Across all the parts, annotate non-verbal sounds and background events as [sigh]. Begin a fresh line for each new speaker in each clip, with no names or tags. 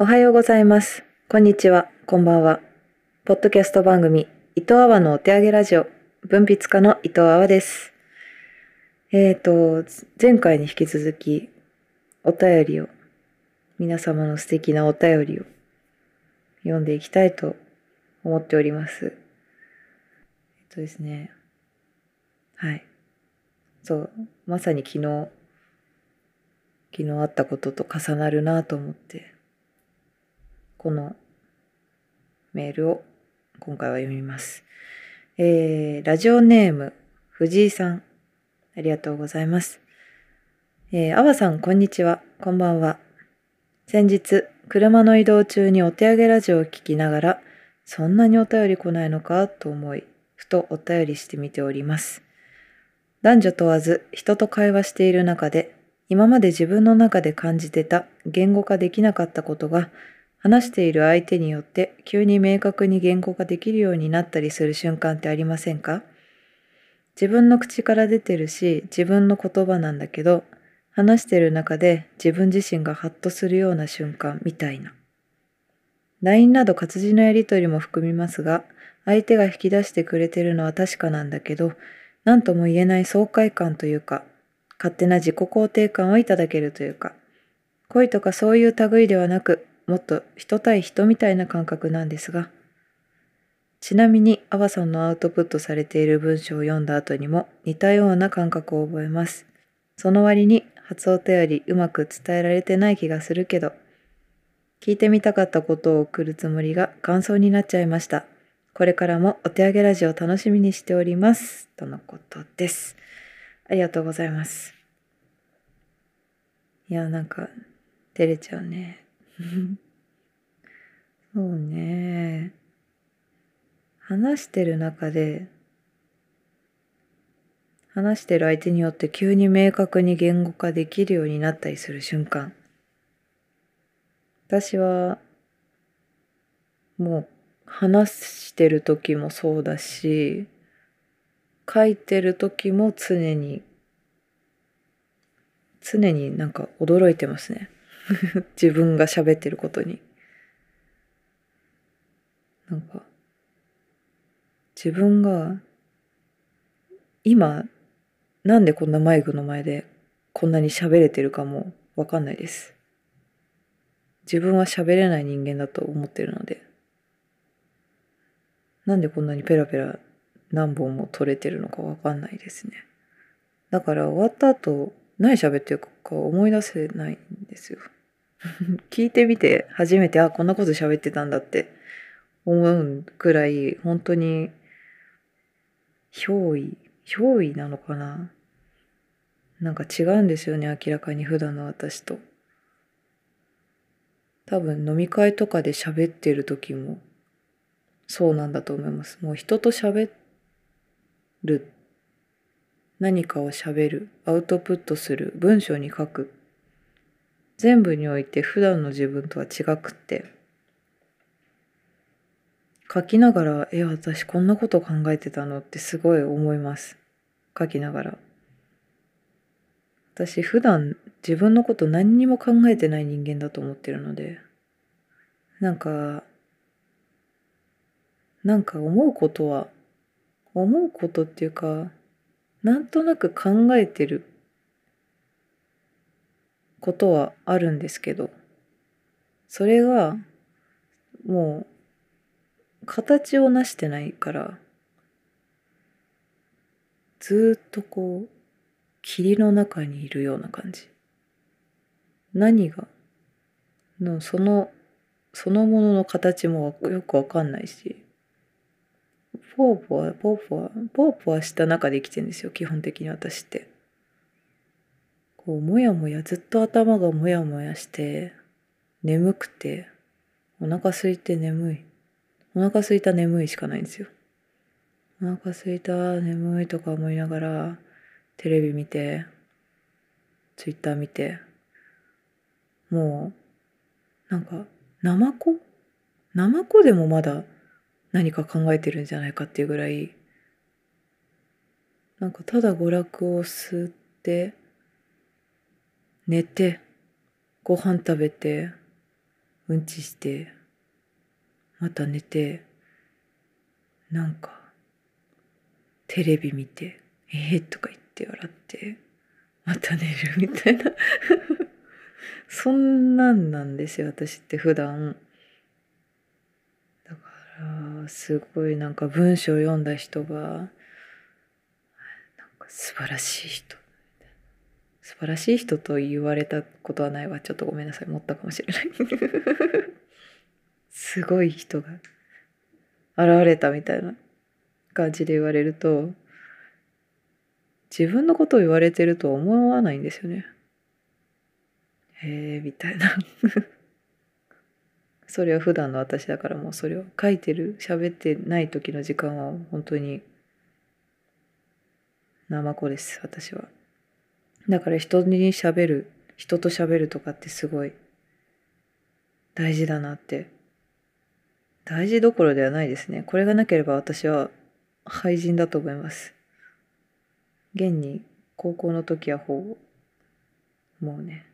おはようございます。こんにちは。こんばんは。ポッドキャスト番組、伊藤阿波のお手上げラジオ、文筆家の伊藤阿波です。えーと、前回に引き続き、お便りを、皆様の素敵なお便りを読んでいきたいと思っております。えっとですね、はい。そう、まさに昨日、昨日あったことと重なるなと思って、このメールを今回は読みます。えー、ラジオネーム、藤井さん。ありがとうございます。えー、あわさん、こんにちは。こんばんは。先日、車の移動中にお手上げラジオを聞きながら、そんなにお便り来ないのかと思い、ふとお便りしてみております。男女問わず人と会話している中で、今まで自分の中で感じてた言語化できなかったことが、話している相手によって急に明確に言語化できるようになったりする瞬間ってありませんか？自分の口から出てるし自分の言葉なんだけど話してる中で自分自身がハッとするような瞬間みたいな。LINE など活字のやり取りも含みますが相手が引き出してくれてるのは確かなんだけど何とも言えない爽快感というか勝手な自己肯定感をいただけるというか恋とかそういう類ではなくもっと人対人みたいな感覚なんですが、ちなみに、アバさんのアウトプットされている文章を読んだ後にも似たような感覚を覚えます。その割に、初お便りうまく伝えられてない気がするけど、聞いてみたかったことを送るつもりが感想になっちゃいました。これからもお手上げラジオ楽しみにしております。とのことです。ありがとうございます。いや、なんか、照れちゃうね。[laughs] そうね。話してる中で、話してる相手によって急に明確に言語化できるようになったりする瞬間。私は、もう話してる時もそうだし、書いてる時も常に、常になんか驚いてますね。[laughs] 自分が喋ってることに。なんか、自分が、今、なんでこんなマイクの前でこんなに喋れてるかもわかんないです。自分は喋れない人間だと思ってるので、なんでこんなにペラペラ何本も取れてるのかわかんないですね。だから終わった後、何喋ってるか思い出せないんですよ。[laughs] 聞いてみて初めてあこんなこと喋ってたんだって思うくらい本当に憑依憑依なのかな？なんか違うんですよね明らかに普段の私と。多分飲み会とかで喋ってる時もそうなんだと思います。もう人と喋る何かを喋るアウトプットする文章に書く全部において普段の自分とは違くって書きながら「え私こんなこと考えてたの?」ってすごい思います書きながら私普段自分のこと何にも考えてない人間だと思ってるのでなんかなんか思うことは思うことっていうかなんとなく考えてることはあるんですけどそれがもう形を成してないからずっとこう霧の中にいるような感じ何がのそのそのものの形もよくわかんないしポーポはポーポはポーポはした中で生きてるんですよ基本的に私って。こうもやもやずっと頭がもやもやして眠くてお腹空いて眠い。お腹空いた眠いしかないんですよ。お腹空いた眠いとか思いながらテレビ見てツイッター見てもうなんかナマコ？ナマコでもまだ何か考えてるんじゃないかっていうぐらいなんかただ娯楽を吸って寝てご飯食べてうんちしてまた寝てなんかテレビ見て「えー」とか言って笑ってまた寝るみたいな。[laughs] そんなんなんですよ私って普段。だからすごいなんか文章を読んだ人がなんか素晴らしい人。素晴らしい人と言われたことはないわ。ちょっとごめんなさい。持ったかもしれない。[laughs] すごい人が現れたみたいな感じで言われると自分のことを言われてるとは思わないんですよね。へえみたいな。[laughs] それは普段の私だからもうそれを書いてる喋ってない時の時間は本当に生子です私は。だから人に喋る人と喋るとかってすごい大事だなって。大事どころではないですね。これがなければ私は廃人だと思います。現に高校の時はほぼもうね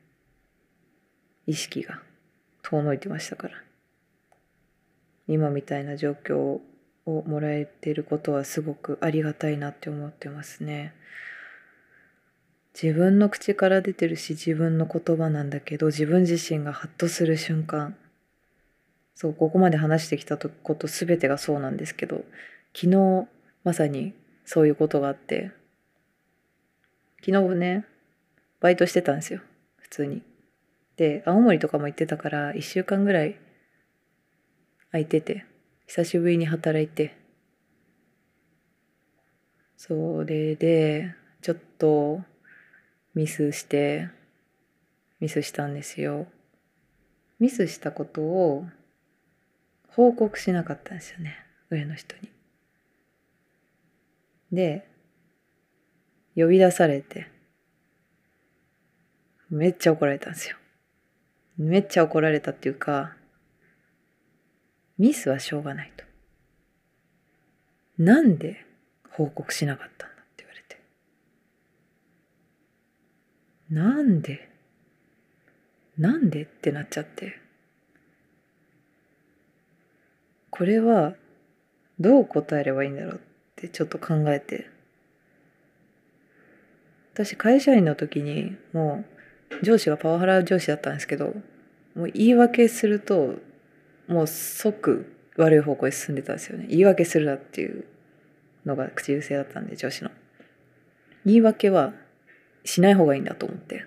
意識が遠のいてましたから。今みたいな状況をもらえていることはすごくありがたいなって思ってますね。自分の口から出てるし自分の言葉なんだけど自分自身がハッとする瞬間。そうここまで話してきたこと全てがそうなんですけど昨日まさにそういうことがあって昨日ねバイトしてたんですよ普通に。で青森とかも行ってたから1週間ぐらい空いてて久しぶりに働いて。それでちょっとミスしてミスしたんですよ。ミスしたことを報告しなかったんですよね上の人に。で呼び出されてめっちゃ怒られたんですよ。めっちゃ怒られたっていうか、ミスはしょうがないと。なんで報告しなかったんだって言われて。なんで？なんでってなっちゃって。これはどう答えればいいんだろうってちょっと考えて。私会社員の時にもう上司がパワハラ上司だったんですけどもう言い訳するともう即悪い方向へ進んでたんですよね言い訳するなっていうのが口癖だったんで上司の言い訳はしない方がいいんだと思って。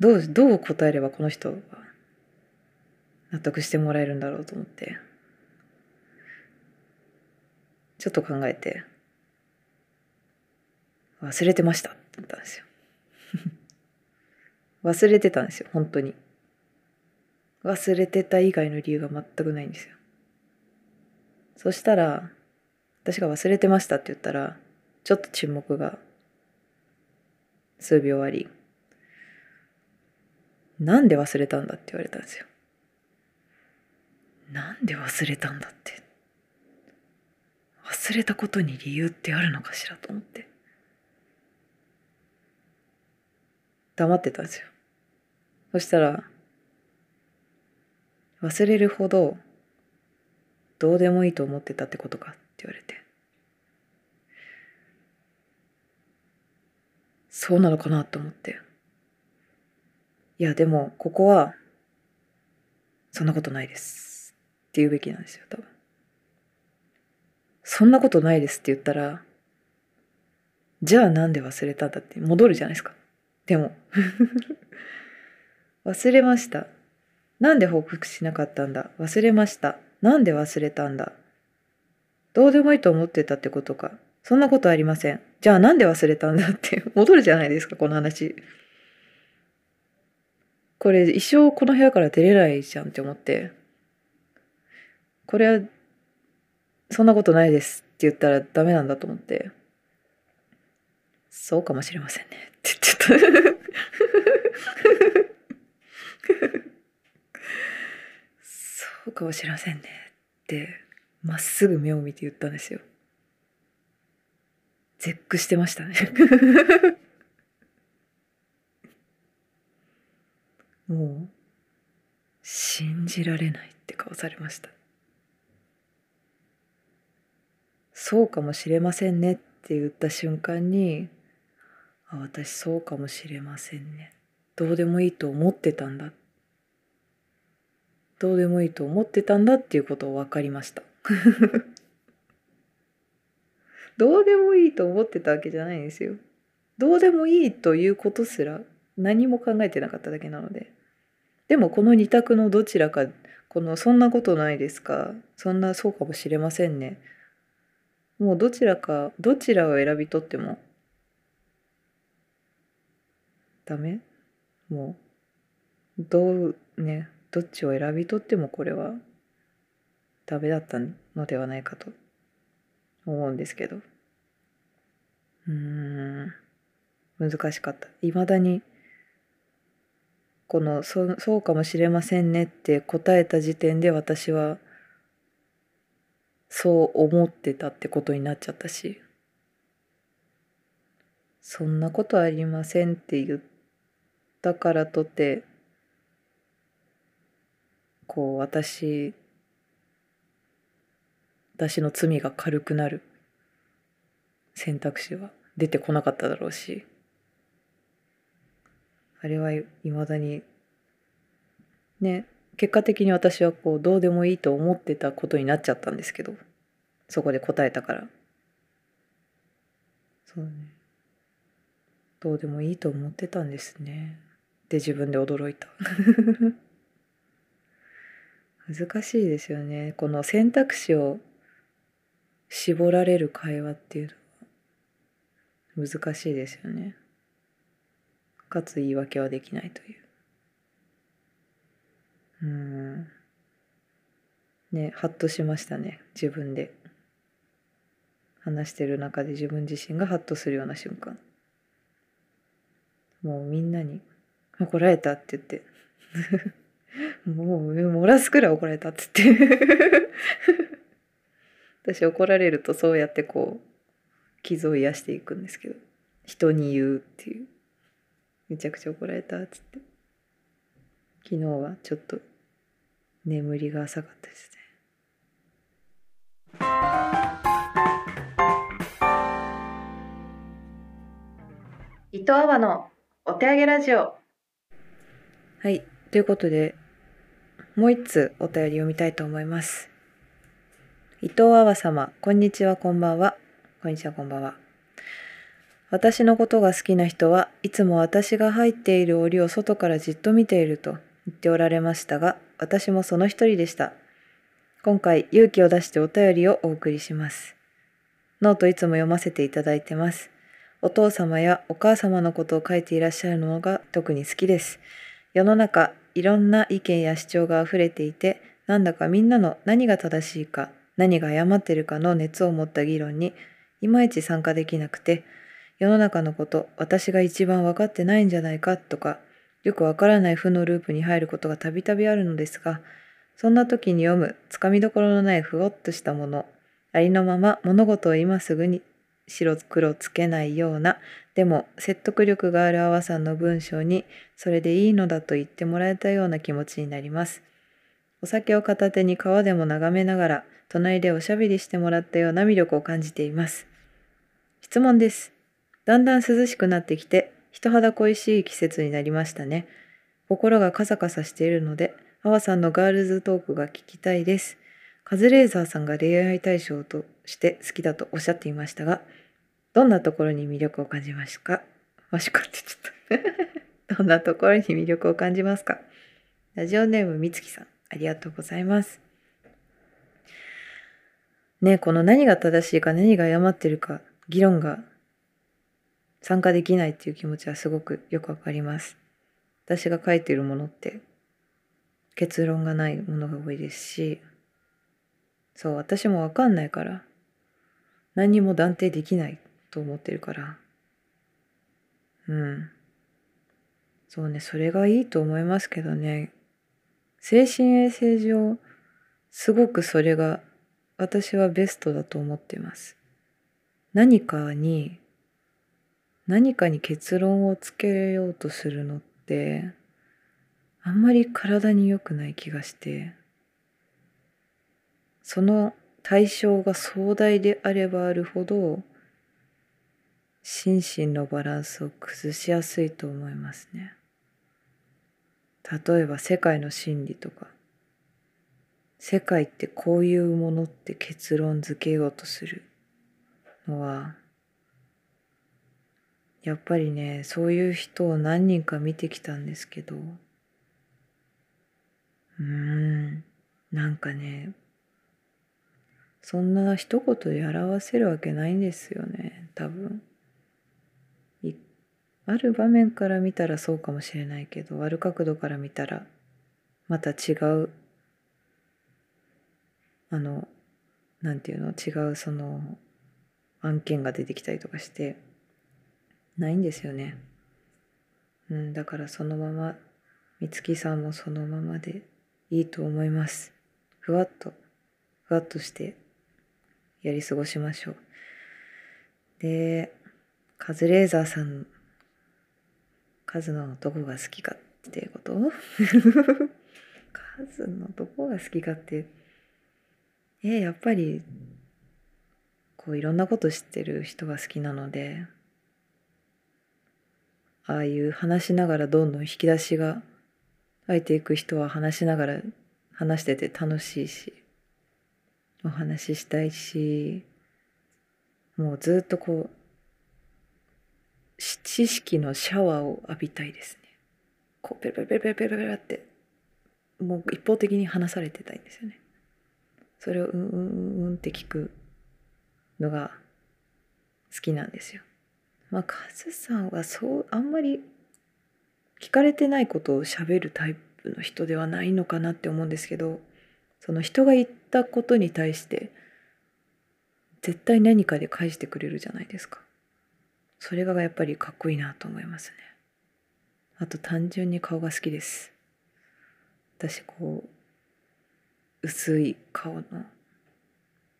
どうどう答えればこの人が納得してもらえるんだろうと思って。ちょっと考えて。忘れてましたって言ったんですよ。[laughs] 忘れてたんですよ本当に。忘れてた以外の理由が全くないんですよ。そしたら私が忘れてましたって言ったらちょっと沈黙が数秒ありなんで忘れたんだって言われたんですよなんで忘れたんだって忘れたことに理由ってあるのかしらと思って黙ってたんですよ。そしたら、忘れるほどどうでもいいと思ってたってことかって言われて。そうなのかなと思って。いや、でも、ここは、そんなことないです。って言うべきなんですよ、多分。そんなことないですって言ったら、じゃあなんで忘れたんだって戻るじゃないですか。でも [laughs] 忘れましたなんで報告しなかったんだ？忘れましたなんで忘れたんだ？どうでもいいと思ってたってことかそんなことありません。じゃあなんで忘れたんだって。[laughs] 戻るじゃないですかこの話。これ一生この部屋から出れないじゃんって思って。これはそんなことないですって言ったらダメなんだと思って。そうかもしれませんね。って言ってた。[laughs] そうかもしれませんね。ってまっすぐ目を見て言ったんですよ。絶句してましたね。[laughs] もう信じられないって顔されました。そうかもしれませんねって言った瞬間にあ私そうかもしれませんね。どうでもいいと思ってたんだ。どうでもいいと思ってたんだっていうことを分かりました。どうでもいいと思ってたわけじゃないんですよ。どうでもいいということすら何も考えてなかっただけなので。でもこの二択のどちらかこの「そんなことないですか。そんなそうかもしれませんね」もうどちらかどちらを選び取ってもダメ？もうどうねどっちを選び取ってもこれはダメだったのではないかと思うんですけど。うん。難しかった。いまだにこのそ「そうかもしれませんね」って答えた時点で私はそう思ってたってことになっちゃったし。そんなことありませんって言ったからとてこう私私の罪が軽くなる。選択肢は。出てこなかっただろうし。あれはいまだにね結果的に私はこうどうでもいいと思ってたことになっちゃったんですけどそこで答えたから。そうね。どうでもいいと思ってたんですね。で自分で驚いた。[laughs] 難しいですよね。この選択肢を絞られる会話っていうのは。難しいですよね。かつ言い訳はできないという。うん。ねハッとしましたね。自分で。話してる中で自分自身がハッとするような瞬間。もうみんなに「怒られた」って言って。[laughs] もう漏らすくらい怒られたって言って。[laughs] 私怒られるとそうやってこう傷を癒していくんですけど人に言うっていう。めちゃくちゃ怒られたっつって。昨日はちょっと眠りが浅かったですね。糸あわのお手上げラジオ。はい。ということでもう一つお便り読みたいと思います。伊藤あわ様こんにちはこんばんはこんにちはこんばんは。私のことが好きな人はいつも私が入っている檻を外からじっと見ていると言っておられましたが私もその一人でした。今回勇気を出してお便りをお送りします。ノートいつも読ませていただいてます。お父様やお母様のことを書いていらっしゃるのが特に好きです。世の中、いろんな意見や主張が溢れていて、なんだかみんなの何が正しいか、何が誤ってるかの熱を持った議論にいまいち参加できなくて、世の中のこと、私が一番分かってないんじゃないかとか、よくわからない負のループに入ることがたびたびあるのですが、そんな時に読むつかみどころのないふわっとしたもの、ありのまま物事を今すぐに白黒つけないようなでも説得力がある阿波さんの文章にそれでいいのだと言ってもらえたような気持ちになります。お酒を片手に川でも眺めながら隣でおしゃべりしてもらったような魅力を感じています。質問です。だんだん涼しくなってきて人肌恋しい季節になりましたね。心がカサカサしているので阿波さんのガールズトークが聞きたいです。カズレーザーさんが恋愛対象として好きだとおっしゃっていましたがどんなところに魅力を感じますか？もしかってちょっと。[laughs] どんなところに魅力を感じますか？ラジオネームみつきさん、ありがとうございます。ねこの何が正しいか何が誤ってるか、議論が参加できないっていう気持ちはすごくよくわかります。私が書いているものって結論がないものが多いですし、そう、私もわかんないから、何にも断定できないと思ってるからうんそうねそれがいいと思いますけどね精神衛生上すごくそれが私はベストだと思ってます何かに何かに結論をつけようとするのってあんまり体に良くない気がしてその対象が壮大であればあるほど心身のバランスを崩しやすいと思いますね。例えば世界の真理とか世界ってこういうものって結論付けようとする。のはやっぱりねそういう人を何人か見てきたんですけどうーんなんかねそんな一言で表せるわけないんですよね多分。ある場面から見たらそうかもしれないけどある角度から見たらまた違うあのなんていうの違うその案件が出てきたりとかしてないんですよね。うん、だからそのまま美月さんもそのままでいいと思います。ふわっとふわっとしてやり過ごしましょう。でカズレーザーさん数のどこが好きかっていうこと？[laughs] 数のどこが好きかってえやっぱりこういろんなこと知ってる人が好きなのでああいう話しながらどんどん引き出しが開いていく人は話しながら話してて楽しいしお話ししたいしもうずっとこう知識のシャワーを浴びたいですね。こうペラペラペラペラペラってもう一方的に話されてたいんですよね。それをうんうんうんって聞くのが好きなんですよ。まあカズさんはそうあんまり聞かれてないことを喋るタイプの人ではないのかなって思うんですけどその人が言ったことに対して絶対何かで返してくれるじゃないですか。それがやっぱりかっこいいなと思いますねあと単純に顔が好きです私こう薄い顔の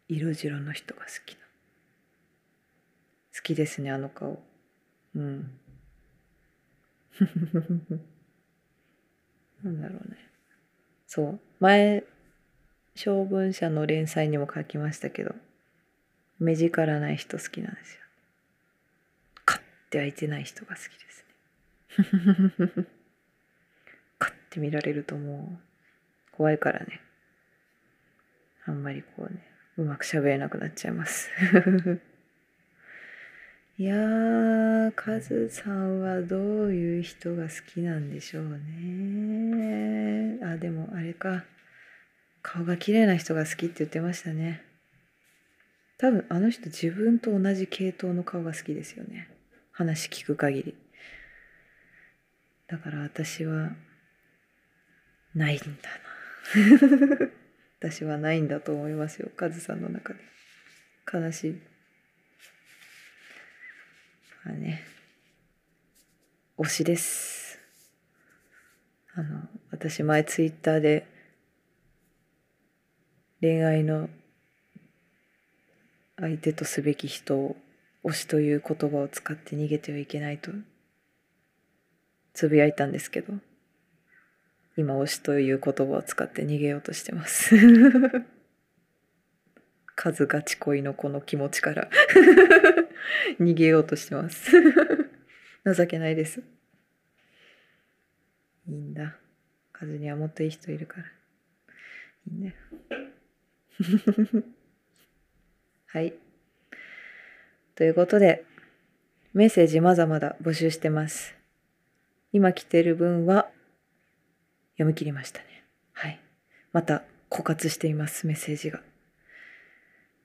色白の人が好きな。好きですねあの顔。うん。[laughs] なんだろうね。そう。前小文社の連載にも書きましたけど目力ない人好きなんですよ。って開いてない人が好きですね。[laughs] カッて見られるともう怖いからね。あんまりこうね、うまく喋れなくなっちゃいます。[laughs] いやー、カズさんはどういう人が好きなんでしょうね。あ、でもあれか。顔が綺麗な人が好きって言ってましたね。多分あの人自分と同じ系統の顔が好きですよね。話聞く限りだから私はないんだな [laughs] 私はないんだと思いますよ。カズさんの中で。悲しい。まあね。推しです。あの私前ツイッターで恋愛の相手とすべき人を推しという言葉を使って逃げてはいけないとつぶやいたんですけど。今推しという言葉を使って逃げようとしてます。[laughs] 数がち恋のこの気持ちから [laughs] 逃げようとしてます。情けないです。いいんだ。数にはもっといい人いるから。いいんだよ。[laughs] はい。ということで、メッセージまだまだ募集してます。今来てる分は読み切りましたね。はい。また枯渇しています、メッセージが。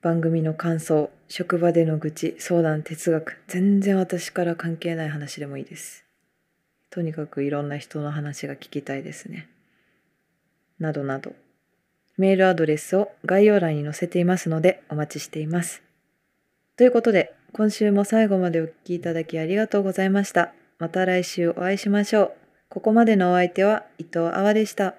番組の感想、職場での愚痴、相談、哲学、全然私から関係ない話でもいいです。とにかくいろんな人の話が聞きたいですね。などなど。メールアドレスを概要欄に載せていますのでお待ちしています。ということで、今週も最後までお聴きいただきありがとうございました。また来週お会いしましょう。ここまでのお相手は伊藤あわでした。